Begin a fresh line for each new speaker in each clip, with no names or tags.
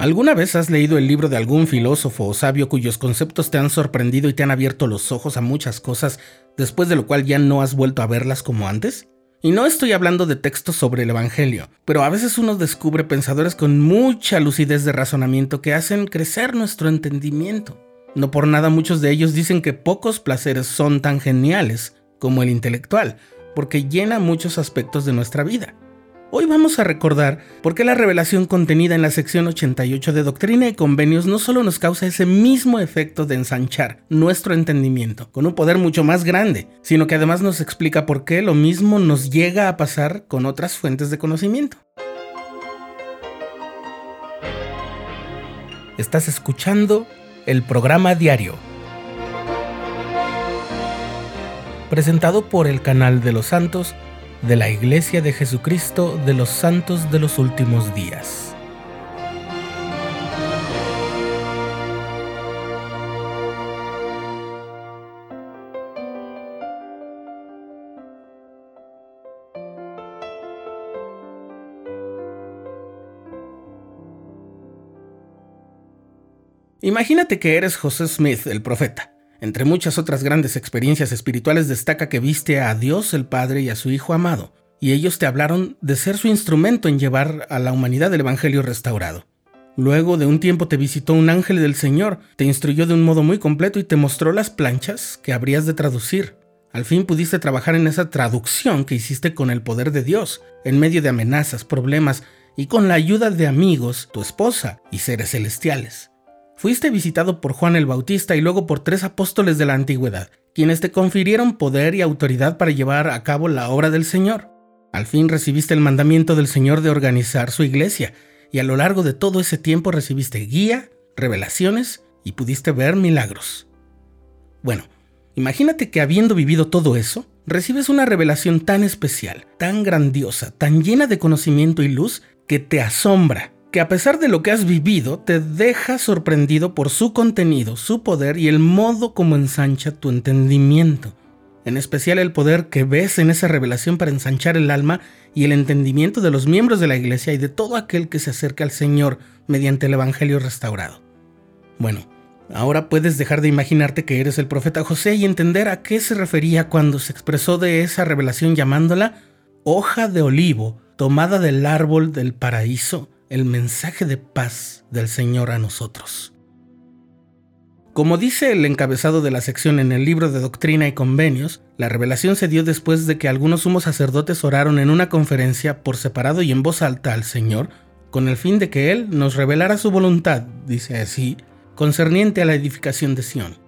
¿Alguna vez has leído el libro de algún filósofo o sabio cuyos conceptos te han sorprendido y te han abierto los ojos a muchas cosas, después de lo cual ya no has vuelto a verlas como antes? Y no estoy hablando de textos sobre el Evangelio, pero a veces uno descubre pensadores con mucha lucidez de razonamiento que hacen crecer nuestro entendimiento. No por nada muchos de ellos dicen que pocos placeres son tan geniales como el intelectual, porque llena muchos aspectos de nuestra vida. Hoy vamos a recordar por qué la revelación contenida en la sección 88 de Doctrina y Convenios no solo nos causa ese mismo efecto de ensanchar nuestro entendimiento con un poder mucho más grande, sino que además nos explica por qué lo mismo nos llega a pasar con otras fuentes de conocimiento. Estás escuchando el programa diario, presentado por el canal de los santos de la Iglesia de Jesucristo de los Santos de los Últimos Días. Imagínate que eres José Smith, el profeta. Entre muchas otras grandes experiencias espirituales destaca que viste a Dios el Padre y a su Hijo amado, y ellos te hablaron de ser su instrumento en llevar a la humanidad el Evangelio restaurado. Luego de un tiempo te visitó un ángel del Señor, te instruyó de un modo muy completo y te mostró las planchas que habrías de traducir. Al fin pudiste trabajar en esa traducción que hiciste con el poder de Dios, en medio de amenazas, problemas y con la ayuda de amigos, tu esposa y seres celestiales. Fuiste visitado por Juan el Bautista y luego por tres apóstoles de la antigüedad, quienes te confirieron poder y autoridad para llevar a cabo la obra del Señor. Al fin recibiste el mandamiento del Señor de organizar su iglesia, y a lo largo de todo ese tiempo recibiste guía, revelaciones y pudiste ver milagros. Bueno, imagínate que habiendo vivido todo eso, recibes una revelación tan especial, tan grandiosa, tan llena de conocimiento y luz, que te asombra que a pesar de lo que has vivido, te deja sorprendido por su contenido, su poder y el modo como ensancha tu entendimiento. En especial el poder que ves en esa revelación para ensanchar el alma y el entendimiento de los miembros de la iglesia y de todo aquel que se acerca al Señor mediante el Evangelio restaurado. Bueno, ahora puedes dejar de imaginarte que eres el profeta José y entender a qué se refería cuando se expresó de esa revelación llamándola hoja de olivo tomada del árbol del paraíso el mensaje de paz del Señor a nosotros. Como dice el encabezado de la sección en el libro de Doctrina y Convenios, la revelación se dio después de que algunos sumos sacerdotes oraron en una conferencia por separado y en voz alta al Señor, con el fin de que Él nos revelara su voluntad, dice así, concerniente a la edificación de Sión.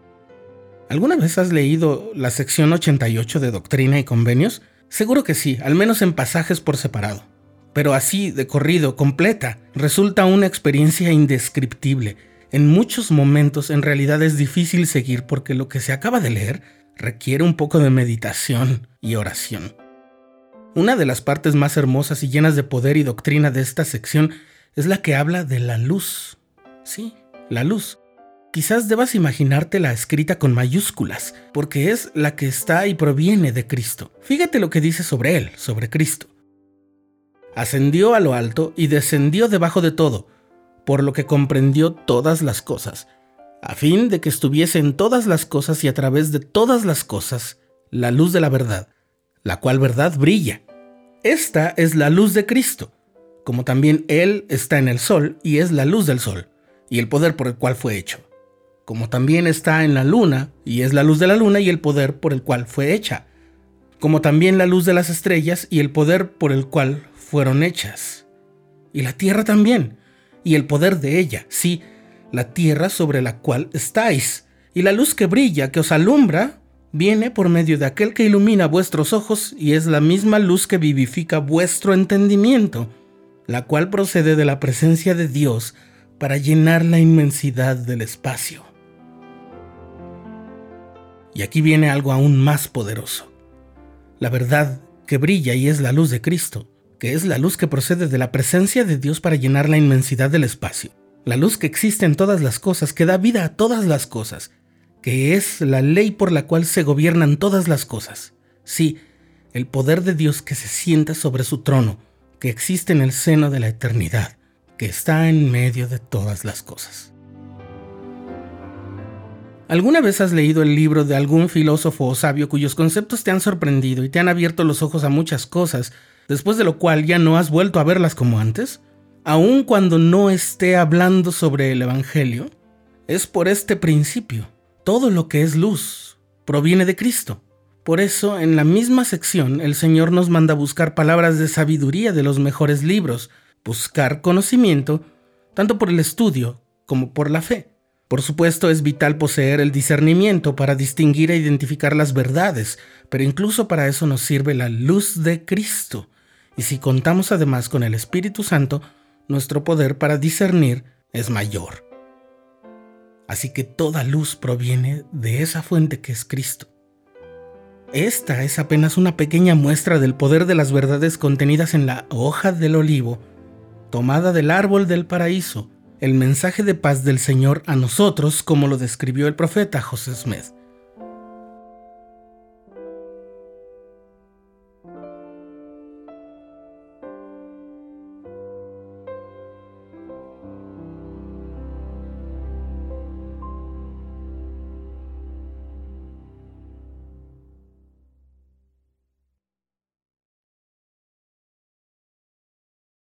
¿Alguna vez has leído la sección 88 de Doctrina y Convenios? Seguro que sí, al menos en pasajes por separado pero así de corrido, completa, resulta una experiencia indescriptible. En muchos momentos en realidad es difícil seguir porque lo que se acaba de leer requiere un poco de meditación y oración. Una de las partes más hermosas y llenas de poder y doctrina de esta sección es la que habla de la luz. Sí, la luz. Quizás debas imaginártela escrita con mayúsculas, porque es la que está y proviene de Cristo. Fíjate lo que dice sobre Él, sobre Cristo ascendió a lo alto y descendió debajo de todo, por lo que comprendió todas las cosas, a fin de que estuviese en todas las cosas y a través de todas las cosas la luz de la verdad, la cual verdad brilla. Esta es la luz de Cristo, como también Él está en el sol y es la luz del sol, y el poder por el cual fue hecho, como también está en la luna y es la luz de la luna y el poder por el cual fue hecha, como también la luz de las estrellas y el poder por el cual fueron hechas. Y la tierra también, y el poder de ella, sí, la tierra sobre la cual estáis, y la luz que brilla, que os alumbra, viene por medio de aquel que ilumina vuestros ojos, y es la misma luz que vivifica vuestro entendimiento, la cual procede de la presencia de Dios para llenar la inmensidad del espacio. Y aquí viene algo aún más poderoso. La verdad que brilla y es la luz de Cristo que es la luz que procede de la presencia de Dios para llenar la inmensidad del espacio, la luz que existe en todas las cosas, que da vida a todas las cosas, que es la ley por la cual se gobiernan todas las cosas. Sí, el poder de Dios que se sienta sobre su trono, que existe en el seno de la eternidad, que está en medio de todas las cosas. ¿Alguna vez has leído el libro de algún filósofo o sabio cuyos conceptos te han sorprendido y te han abierto los ojos a muchas cosas, después de lo cual ya no has vuelto a verlas como antes? Aun cuando no esté hablando sobre el Evangelio, es por este principio. Todo lo que es luz proviene de Cristo. Por eso, en la misma sección, el Señor nos manda buscar palabras de sabiduría de los mejores libros, buscar conocimiento, tanto por el estudio como por la fe. Por supuesto, es vital poseer el discernimiento para distinguir e identificar las verdades, pero incluso para eso nos sirve la luz de Cristo. Y si contamos además con el Espíritu Santo, nuestro poder para discernir es mayor. Así que toda luz proviene de esa fuente que es Cristo. Esta es apenas una pequeña muestra del poder de las verdades contenidas en la hoja del olivo, tomada del árbol del paraíso, el mensaje de paz del Señor a nosotros como lo describió el profeta José Smith.